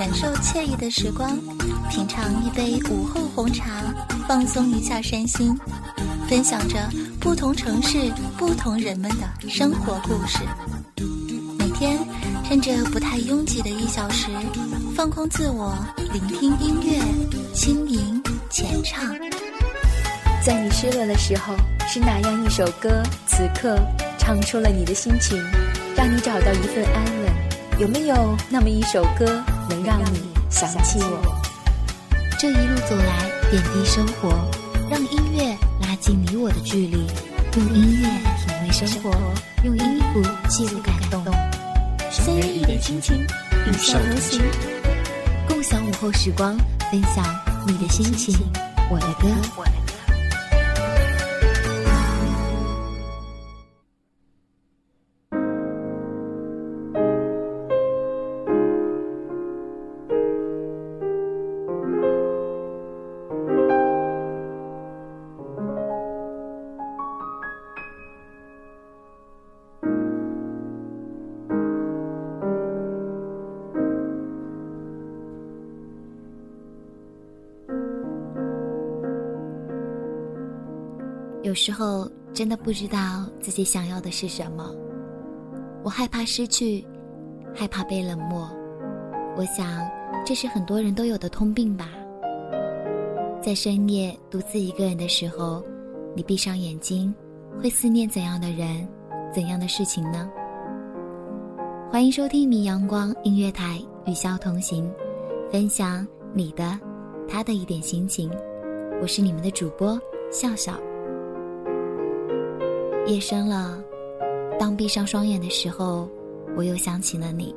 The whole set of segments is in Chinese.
感受惬意的时光，品尝一杯午后红茶，放松一下身心，分享着不同城市、不同人们的生活故事。每天。趁着不太拥挤的一小时，放空自我，聆听音乐，轻吟浅唱。在你失落的时候，是哪样一首歌，此刻唱出了你的心情，让你找到一份安稳？有没有那么一首歌，能让你想起我？这一路走来，点滴生活，让音乐拉近你我的距离，用音乐品味生活，用音符记录感动。三月一点心情，与笑同行，共享午后时光，分享你的心情，我的歌。有时候真的不知道自己想要的是什么，我害怕失去，害怕被冷漠。我想，这是很多人都有的通病吧。在深夜独自一个人的时候，你闭上眼睛，会思念怎样的人，怎样的事情呢？欢迎收听米阳光音乐台，与笑同行，分享你的、他的一点心情。我是你们的主播笑笑。夜深了，当闭上双眼的时候，我又想起了你。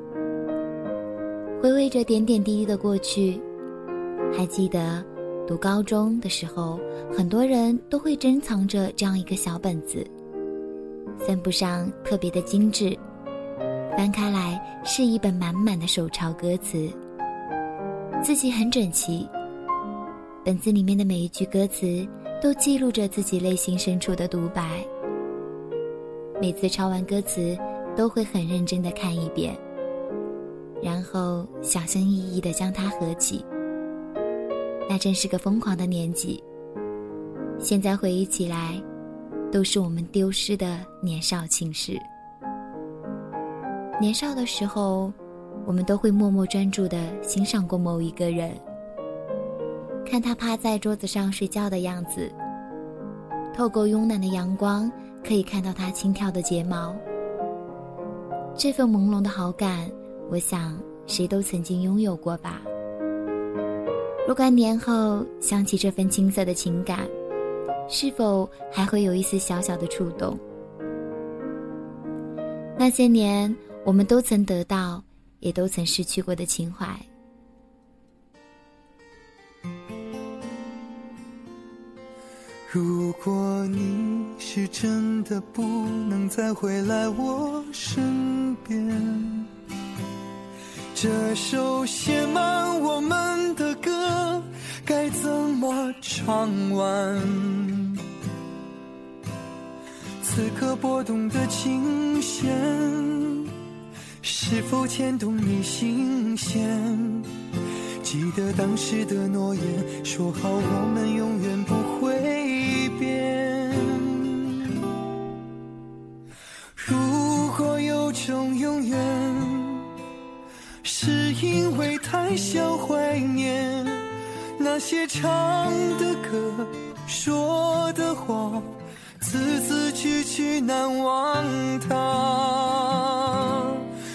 回味着点点滴滴的过去，还记得读高中的时候，很多人都会珍藏着这样一个小本子，算不上特别的精致，翻开来是一本满满的手抄歌词，字迹很整齐。本子里面的每一句歌词，都记录着自己内心深处的独白。每次抄完歌词，都会很认真的看一遍，然后小心翼翼的将它合起。那真是个疯狂的年纪。现在回忆起来，都是我们丢失的年少轻事。年少的时候，我们都会默默专注的欣赏过某一个人，看他趴在桌子上睡觉的样子，透过慵懒的阳光。可以看到他轻跳的睫毛，这份朦胧的好感，我想谁都曾经拥有过吧。若干年后想起这份青涩的情感，是否还会有一丝小小的触动？那些年我们都曾得到，也都曾失去过的情怀。如果你是真的不能再回来我身边，这首写满我们的歌该怎么唱完。此刻拨动的琴弦，是否牵动你心弦？记得当时的诺言，说好我们永远不如果有种永远，是因为太想怀念那些唱的歌、说的话，字字句句难忘它。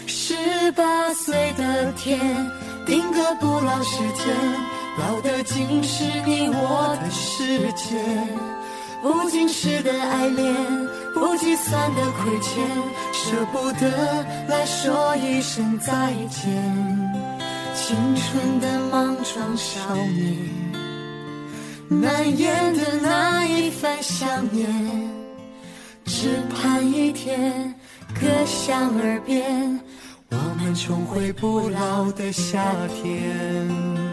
十八岁的天，定格不老时间，老的竟是你我的世界。不经事的爱恋，不计算的亏欠，舍不得来说一声再见。青春的莽撞少年，难言的那一番想念，只盼一天歌响耳边，我们重回不老的夏天。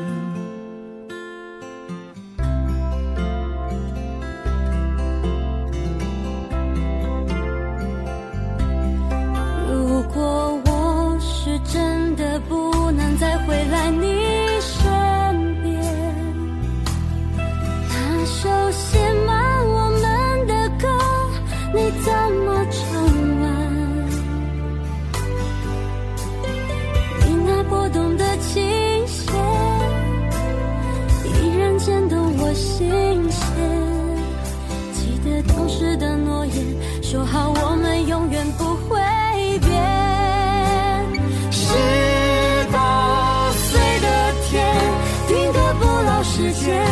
间，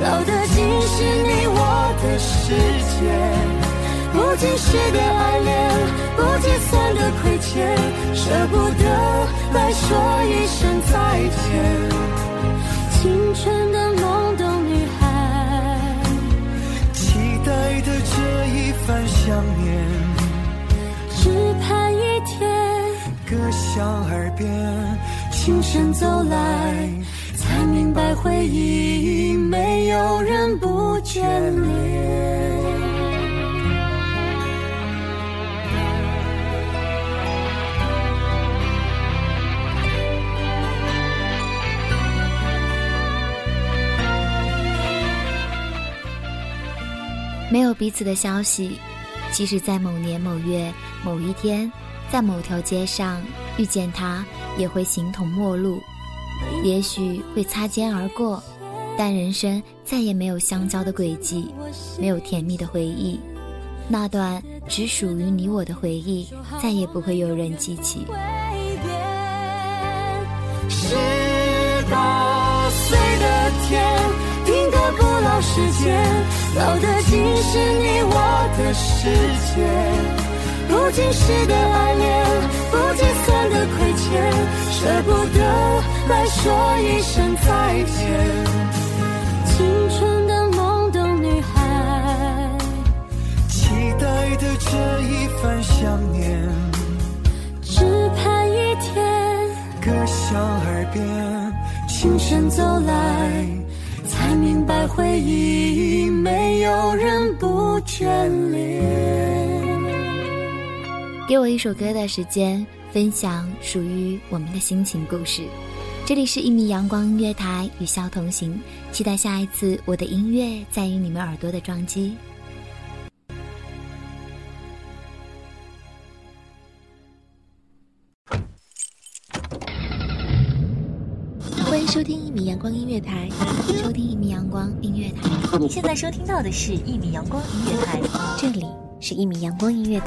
老的仅是你我的世界不经事的爱恋，不计算的亏欠，舍不得来说一声再见。青春的懵懂女孩，期待的这一番想念，只盼一天歌响耳边，轻声走来，明白回忆没有人不眷恋。没有彼此的消息，即使在某年某月某一天，在某条街上遇见他，也会形同陌路，也许会擦肩而过，但人生再也没有相交的轨迹，没有甜蜜的回忆，那段只属于你我的回忆，再也不会有人记起。十八岁的天。定格不老时间，老的竟是你我的世界。不经事的爱恋，不计算的亏欠，舍不得来说一声再见。青春的懵懂女孩，期待的这一番想念，只盼一天歌响耳边，轻声走来。才明白，回忆没有人不眷恋。给我一首歌的时间，分享属于我们的心情故事。这里是一米阳光音乐台，与笑同行。期待下一次我的音乐在于你们耳朵的撞击。欢迎收听一米阳光音乐台，收听一米阳光音乐台。你现在收听到的是一米阳光音乐台，这里是一米阳光音乐台。